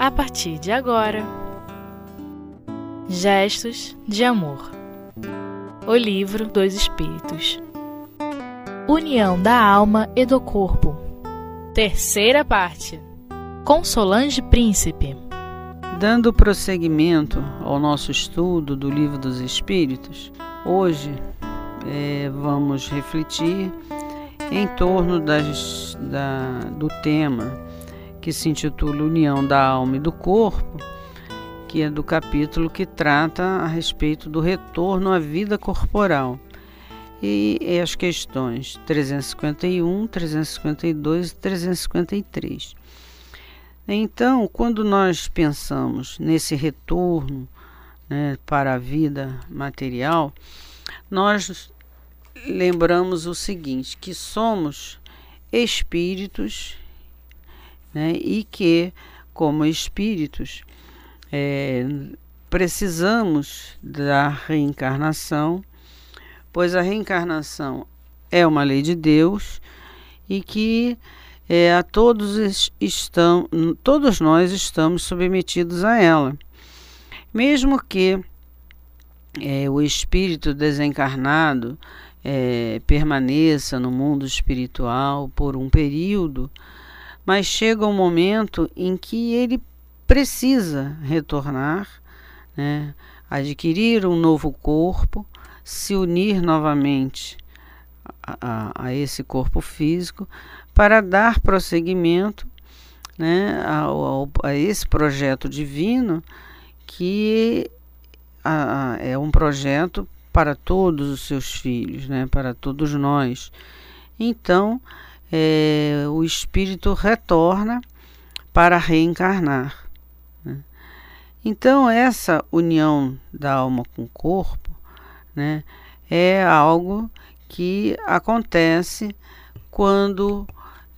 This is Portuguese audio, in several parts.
a partir de agora. Gestos de Amor. O Livro dos Espíritos. União da Alma e do Corpo. Terceira parte. Com Solange Príncipe. Dando prosseguimento ao nosso estudo do Livro dos Espíritos, hoje é, vamos refletir em torno das, da, do tema que se intitula União da Alma e do Corpo, que é do capítulo que trata a respeito do retorno à vida corporal. E, e as questões 351, 352 e 353. Então, quando nós pensamos nesse retorno né, para a vida material, nós lembramos o seguinte: que somos espíritos né, e que, como espíritos, é, precisamos da reencarnação, pois a reencarnação é uma lei de Deus e que é, a todos estão, todos nós estamos submetidos a ela. Mesmo que é, o espírito desencarnado é, permaneça no mundo espiritual por um período, mas chega um momento em que ele precisa retornar, né, adquirir um novo corpo, se unir novamente a, a, a esse corpo físico para dar prosseguimento né, a, esse projeto divino que a, é um projeto para todos os seus filhos, né, para todos nós. Então, é, o espírito retorna para reencarnar. Né? Então, essa união da alma com o corpo né, é algo que acontece quando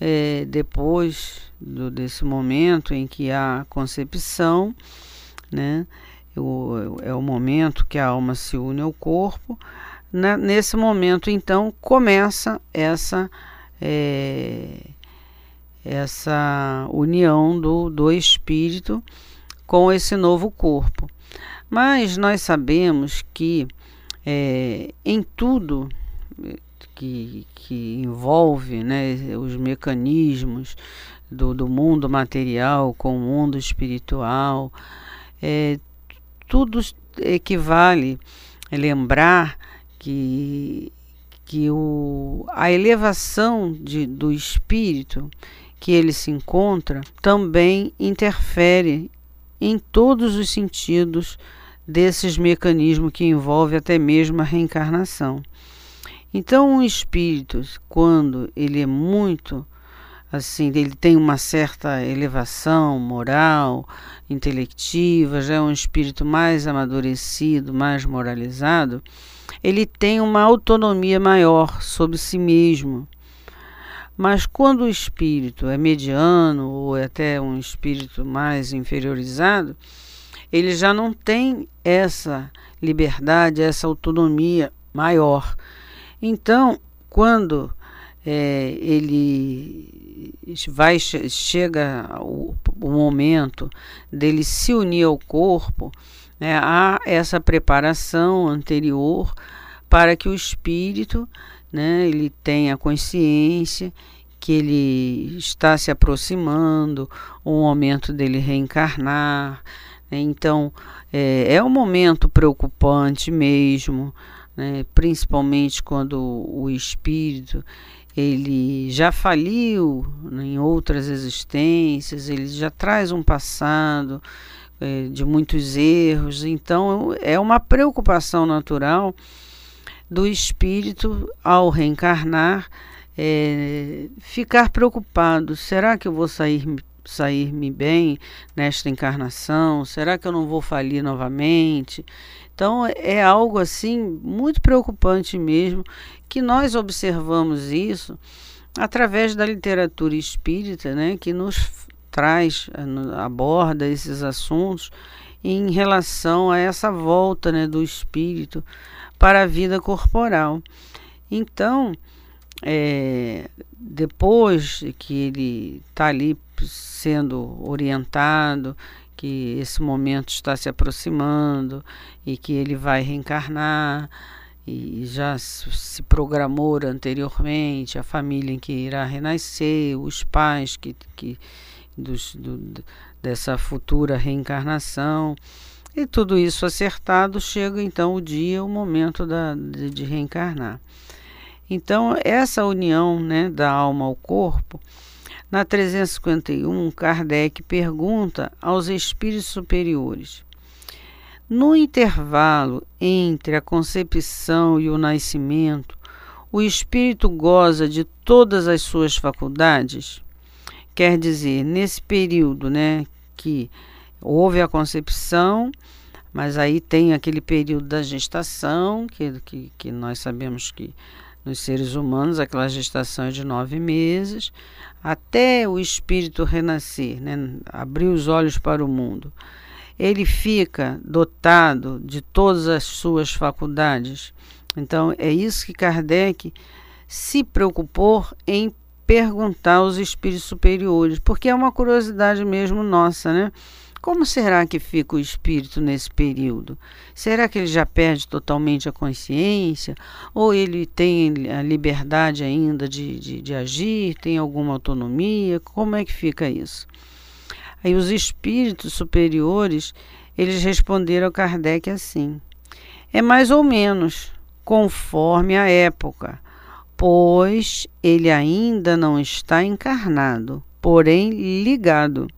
é, depois do, desse momento em que há concepção, né, o, é o momento que a alma se une ao corpo. Na, nesse momento, então, começa essa é, essa união do, do espírito com esse novo corpo. Mas nós sabemos que é, em tudo que, que envolve né, os mecanismos do, do mundo material com o mundo espiritual, é, tudo equivale lembrar que, que o, a elevação de, do espírito que ele se encontra também interfere em todos os sentidos desses mecanismos que envolvem até mesmo a reencarnação. Então, um espírito, quando ele é muito assim, ele tem uma certa elevação moral, intelectiva, já é um espírito mais amadurecido, mais moralizado, ele tem uma autonomia maior sobre si mesmo. Mas quando o espírito é mediano ou é até um espírito mais inferiorizado, ele já não tem essa liberdade, essa autonomia maior. Então, quando é, ele vai chega o, o, momento dele se unir ao corpo, né, há essa preparação anterior para que o espírito né, ele tenha consciência que ele está se aproximando, o momento dele reencarnar. Né, então, é, é um momento preocupante mesmo, né? principalmente quando o espírito ele já faliu né, em outras existências, ele já traz um passado é, de muitos erros, então é uma preocupação natural do espírito ao reencarnar é, ficar preocupado: será que eu vou sair sair-me bem nesta encarnação? Será que eu não vou falir novamente? Então é algo assim muito preocupante mesmo que nós observamos isso através da literatura espírita, né, que nos traz, aborda esses assuntos em relação a essa volta né, do espírito para a vida corporal. Então, é, depois que ele está ali sendo orientado, que esse momento está se aproximando e que ele vai reencarnar e já se programou anteriormente a família em que irá renascer, os pais que, que dos, do, dessa futura reencarnação. E tudo isso acertado, chega então o dia, o momento da, de, de reencarnar. Então, essa união né, da alma ao corpo, na 351, Kardec pergunta aos espíritos superiores: no intervalo entre a concepção e o nascimento, o espírito goza de todas as suas faculdades? Quer dizer, nesse período, né, que houve a concepção, mas aí tem aquele período da gestação, que, que, que nós sabemos que nos seres humanos aquela gestação é de nove meses, até o espírito renascer, né, abrir os olhos para o mundo ele fica dotado de todas as suas faculdades. Então, é isso que Kardec se preocupou em perguntar aos espíritos superiores, porque é uma curiosidade mesmo nossa, né? Como será que fica o espírito nesse período? Será que ele já perde totalmente a consciência? Ou ele tem a liberdade ainda de, de, de agir, tem alguma autonomia? Como é que fica isso? Aí os espíritos superiores, eles responderam a Kardec assim: é mais ou menos conforme a época, pois ele ainda não está encarnado, porém ligado.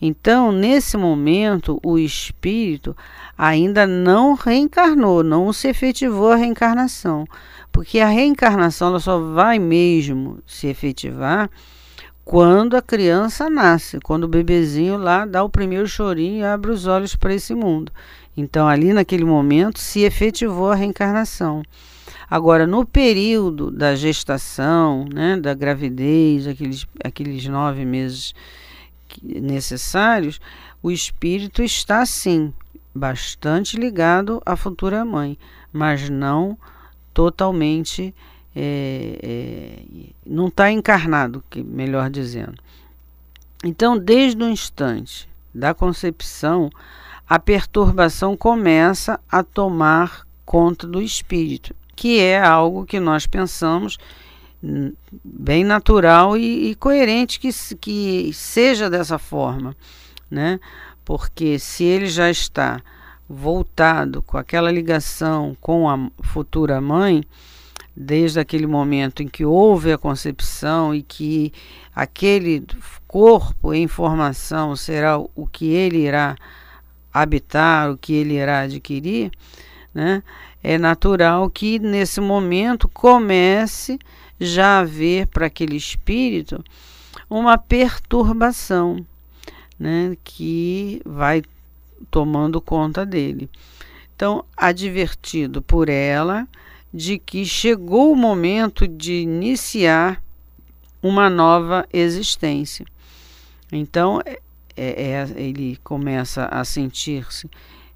Então, nesse momento, o espírito ainda não reencarnou, não se efetivou a reencarnação, porque a reencarnação ela só vai mesmo se efetivar quando a criança nasce, quando o bebezinho lá dá o primeiro chorinho e abre os olhos para esse mundo. Então, ali naquele momento, se efetivou a reencarnação. Agora, no período da gestação, né, da gravidez, aqueles, aqueles nove meses necessários, o espírito está sim bastante ligado à futura mãe, mas não totalmente é, é, não está encarnado, que melhor dizendo. Então, desde o instante da concepção, a perturbação começa a tomar conta do espírito, que é algo que nós pensamos bem natural e, e coerente que, que seja dessa forma, né? Porque se ele já está voltado com aquela ligação com a futura mãe, desde aquele momento em que houve a concepção e que aquele corpo em formação será o que ele irá habitar, o que ele irá adquirir, né? É natural que nesse momento comece já a haver para aquele espírito uma perturbação né? que vai tomando conta dele. Então, advertido por ela, de que chegou o momento de iniciar uma nova existência. Então, é, é, é ele começa a sentir-se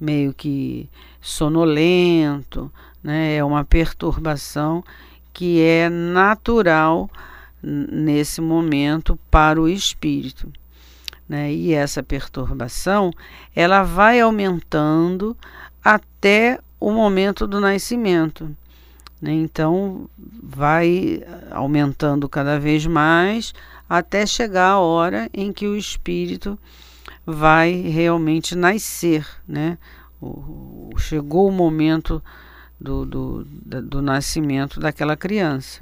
meio que sonolento, né? é uma perturbação que é natural nesse momento para o espírito. Né? E essa perturbação ela vai aumentando até o momento do nascimento. Né? Então, vai aumentando cada vez mais até chegar a hora em que o espírito vai realmente nascer. Né? O, chegou o momento do, do, do nascimento daquela criança.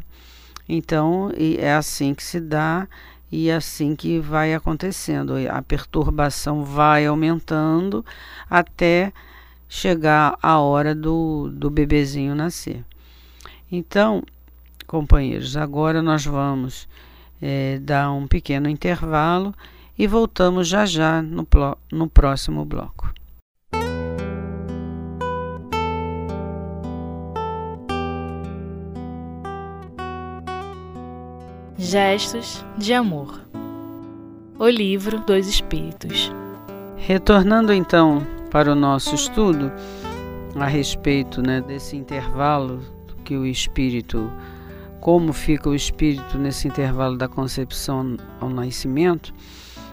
Então, é assim que se dá e é assim que vai acontecendo. A perturbação vai aumentando até chegar a hora do, do bebezinho nascer. Então, companheiros, agora nós vamos é, dar um pequeno intervalo e voltamos já já no, no próximo bloco. Gestos de Amor O Livro dos Espíritos Retornando então para o nosso estudo a respeito né, desse intervalo que o espírito como fica o espírito nesse intervalo da concepção ao nascimento,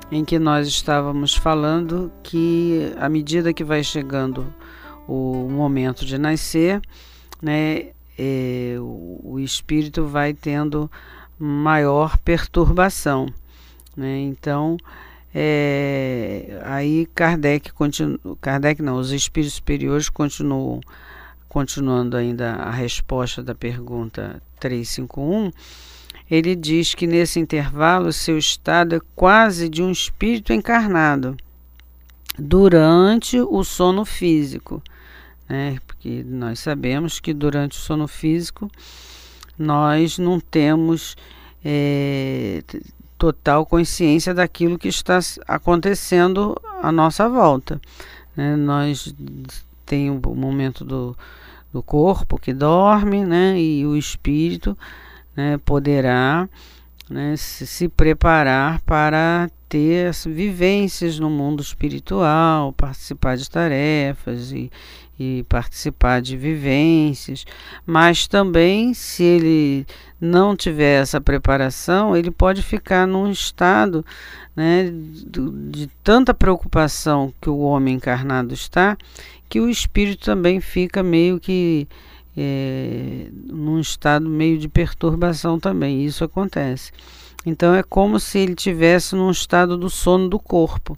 em que nós estávamos falando que à medida que vai chegando o momento de nascer, né, é, o, espírito vai tendo maior perturbação. Né? Então, é, aí Kardec continua, Kardec não, os espíritos superiores continuam continuando ainda a resposta da pergunta 351, ele diz que nesse intervalo seu estado é quase de um espírito encarnado durante o sono físico, né? Porque nós sabemos que durante o sono físico nós não temos é, total consciência daquilo que está acontecendo à nossa volta. Né? Nós tem o momento do, do corpo que dorme, né? E o espírito né, poderá né, se, se preparar para ter as vivências no mundo espiritual, participar de tarefas e, e participar de vivências, mas também se ele não tiver essa preparação, ele pode ficar num estado né, de, de tanta preocupação que o homem encarnado está, que o espírito também fica meio que é, num estado meio de perturbação também. Isso acontece. Então é como se ele tivesse num estado do sono do corpo.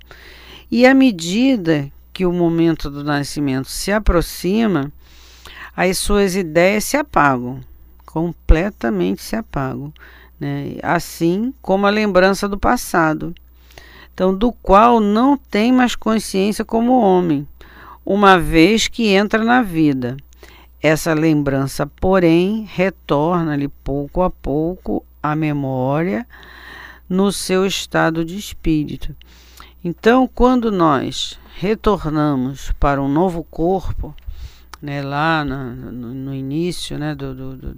E à medida que o momento do nascimento se aproxima, as suas ideias se apagam completamente se apagam, né? assim como a lembrança do passado, então do qual não tem mais consciência como homem, uma vez que entra na vida. Essa lembrança, porém, retorna-lhe pouco a pouco à memória no seu estado de espírito. Então, quando nós retornamos para um novo corpo, né, lá no, no, no início né, do, do, do,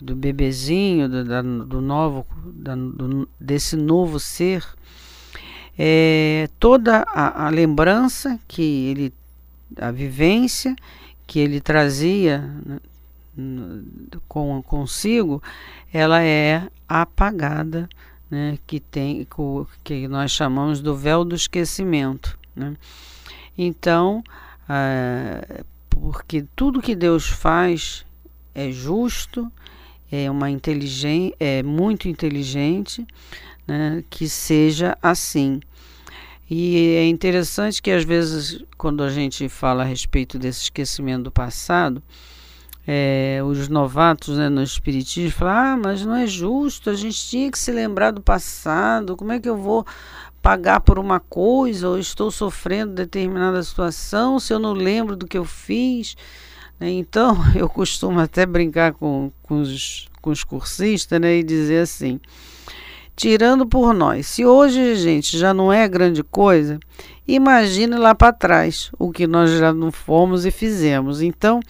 do bebezinho, do, da, do novo, da, do, desse novo ser, é, toda a, a, lembrança que ele, a vivência que ele trazia né, com, consigo, ela é apagada, né, que tem que nós chamamos do véu do esquecimento. Né? Então, ah, porque tudo que Deus faz é justo, é uma inteligente, é muito inteligente, né, que seja assim. E é interessante que às vezes, quando a gente fala a respeito desse esquecimento do passado, é, os novatos né, no Espiritismo falam: ah, mas não é justo, a gente tinha que se lembrar do passado, como é que eu vou pagar por uma coisa ou estou sofrendo determinada situação se eu não lembro do que eu fiz. Né? Então eu costumo até brincar com, com, os, com os cursistas né, e dizer assim: tirando por nós, se hoje, gente, já não é grande coisa, imagine lá para trás o que nós já não fomos e fizemos. Então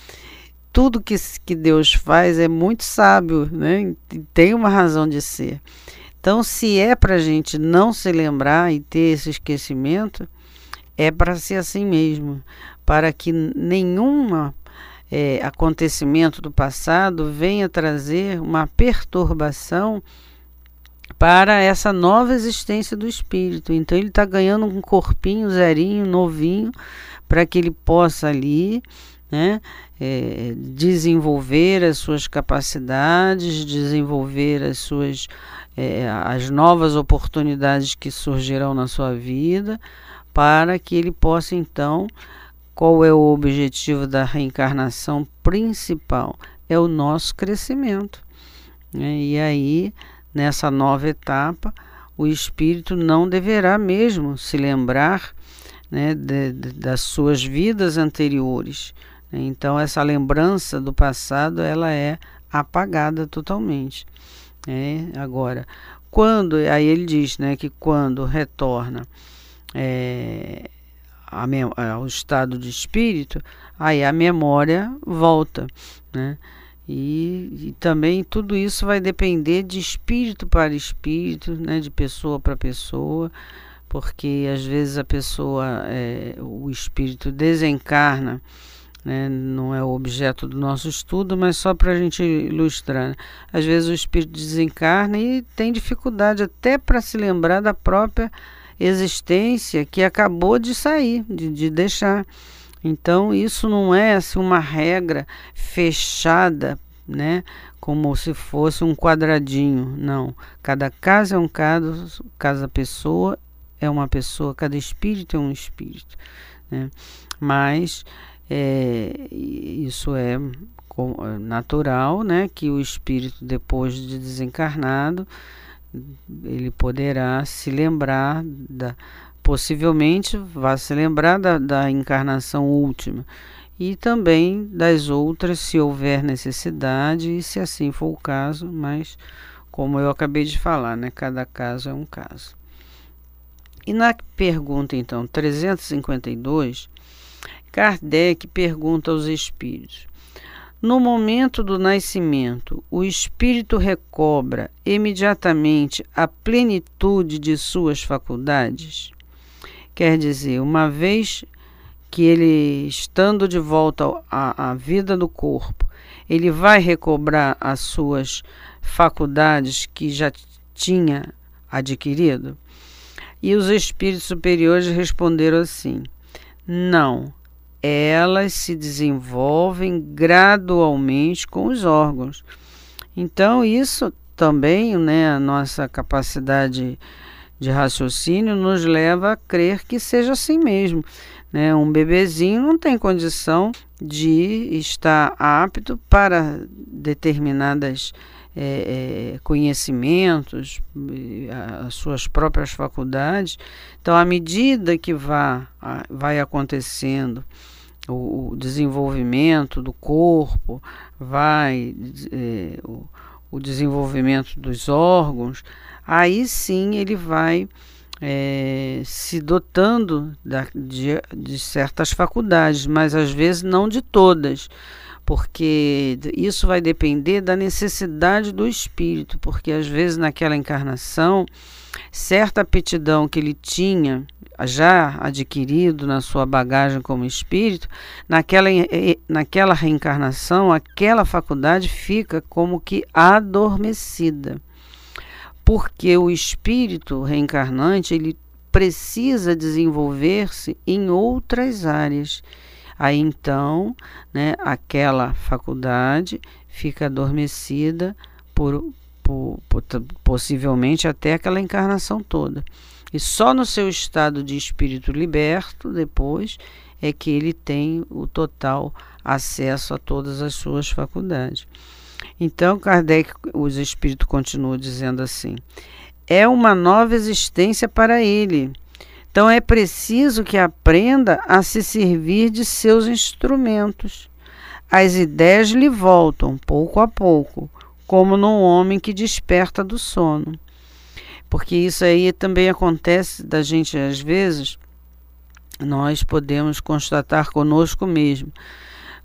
tudo que, que Deus faz é muito sábio, né? tem uma razão de ser. Então, se é para a gente não se lembrar e ter esse esquecimento, é para ser assim mesmo, para que nenhum é, acontecimento do passado venha trazer uma perturbação para essa nova existência do espírito. Então, ele está ganhando um corpinho zerinho, novinho, para que ele possa ali né, é, desenvolver as suas capacidades, desenvolver as suas é, as novas oportunidades que surgirão na sua vida, para que ele possa então, qual é o objetivo da reencarnação principal? É o nosso crescimento. Né? E aí, nessa nova etapa, o espírito não deverá mesmo se lembrar né, de, de, das suas vidas anteriores. Então, essa lembrança do passado ela é apagada totalmente. É, agora, quando, aí ele diz né, que quando retorna é, ao estado de espírito, aí a memória volta. Né? E, e, também tudo isso vai depender de espírito para espírito, né, de pessoa para pessoa, porque às vezes a pessoa, é, o espírito desencarna né? não é o objeto do nosso estudo, mas só para a gente ilustrar. Né? Às vezes o espírito desencarna e tem dificuldade até para se lembrar da própria existência que acabou de sair, de, de deixar. Então, isso não é assim, uma regra fechada, né? Como se fosse um quadradinho. Não. Cada caso é um caso, cada pessoa é uma pessoa, cada espírito é um espírito. Né? Mas é, isso é natural, né? Que o espírito, depois de desencarnado, ele poderá se lembrar da possivelmente vá se lembrar da, da encarnação última e também das outras se houver necessidade e se assim for o caso, mas como eu acabei de falar, né, cada caso é um caso. E na pergunta então 352, Kardec pergunta aos espíritos: no momento do nascimento, o espírito recobra imediatamente a plenitude de suas faculdades? Quer dizer, uma vez que ele, estando de volta à, à vida do corpo, ele vai recobrar as suas faculdades que já tinha adquirido? E os espíritos superiores responderam assim: não elas se desenvolvem gradualmente com os órgãos. Então, isso também, né, a nossa capacidade de raciocínio nos leva a crer que seja assim mesmo. Né? Um bebezinho não tem condição de estar apto para determinadas é, conhecimentos, as suas próprias faculdades. Então, à medida que vá, vai acontecendo o, desenvolvimento do corpo, vai é, o, desenvolvimento dos órgãos, aí sim ele vai é, se dotando da, de, de certas faculdades, mas às vezes não de todas porque isso vai depender da necessidade do espírito, porque às vezes naquela encarnação, certa aptidão que ele tinha já adquirido na sua bagagem como espírito, naquela, naquela reencarnação, aquela faculdade fica como que adormecida. Porque o espírito reencarnante, ele precisa desenvolver-se em outras áreas. Aí então, né, aquela faculdade fica adormecida por, por, por, possivelmente até aquela encarnação toda. E só no seu estado de espírito liberto, depois, é que ele tem o total acesso a todas as suas faculdades. Então, Kardec, os espíritos continuam dizendo assim: é uma nova existência para ele. Então, é preciso que aprenda a se servir de seus instrumentos. As ideias lhe voltam pouco a pouco, como num homem que desperta do sono porque isso aí também acontece da gente às vezes, nós podemos constatar conosco mesmo.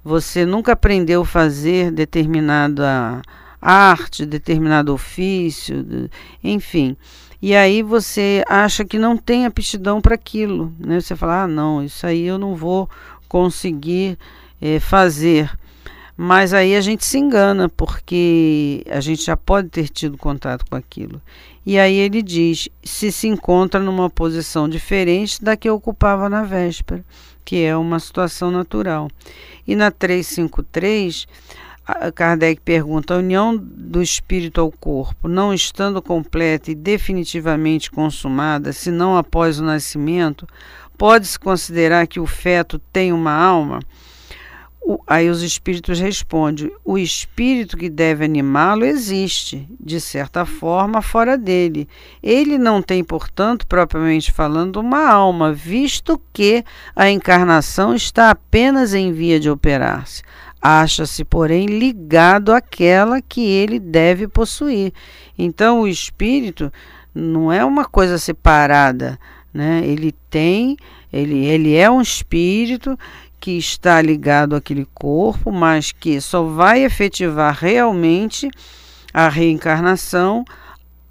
Você nunca aprendeu a fazer determinada arte, determinado ofício, enfim. E aí você acha que não tem aptidão para aquilo, né? Você fala: "Ah, não, isso aí eu não vou conseguir é, fazer". Mas aí a gente se engana, porque a gente já pode ter tido contato com aquilo. E aí ele diz: se se encontra numa posição diferente da que ocupava na véspera, que é uma situação natural. E na 353, Kardec pergunta: a união do espírito ao corpo, não estando completa e definitivamente consumada, senão após o nascimento, pode-se considerar que o feto tem uma alma? O, aí os espíritos respondem: o espírito que deve animá-lo existe, de certa forma, fora dele. Ele não tem, portanto, propriamente falando, uma alma, visto que a encarnação está apenas em via de operar-se. Acha-se, porém, ligado àquela que ele deve possuir. Então, o espírito não é uma coisa separada, né? Ele tem, ele, ele é um espírito que está ligado àquele corpo, mas que só vai efetivar realmente a reencarnação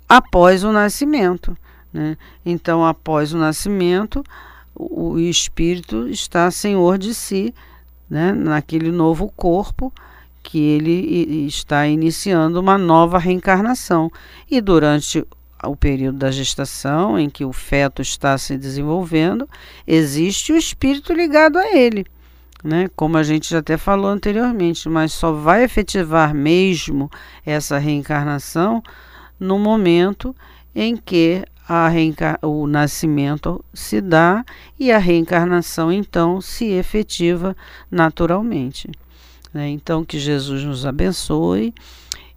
após o nascimento. Né? Então, após o nascimento, o espírito está senhor de si né, naquele novo corpo que ele está iniciando uma nova reencarnação. E durante o período da gestação, em que o feto está se desenvolvendo, existe o espírito ligado a ele, né? como a gente já até falou anteriormente, mas só vai efetivar mesmo essa reencarnação no momento em que o nascimento se dá e a reencarnação então se efetiva naturalmente. Né? Então, que Jesus nos abençoe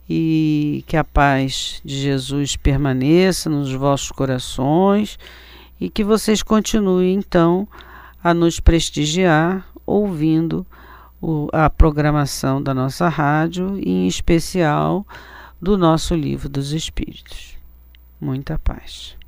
e que a paz de Jesus permaneça nos vossos corações e que vocês continuem então a nos prestigiar ouvindo o, a programação da nossa rádio e em especial do nosso livro dos Espíritos. Muita paz.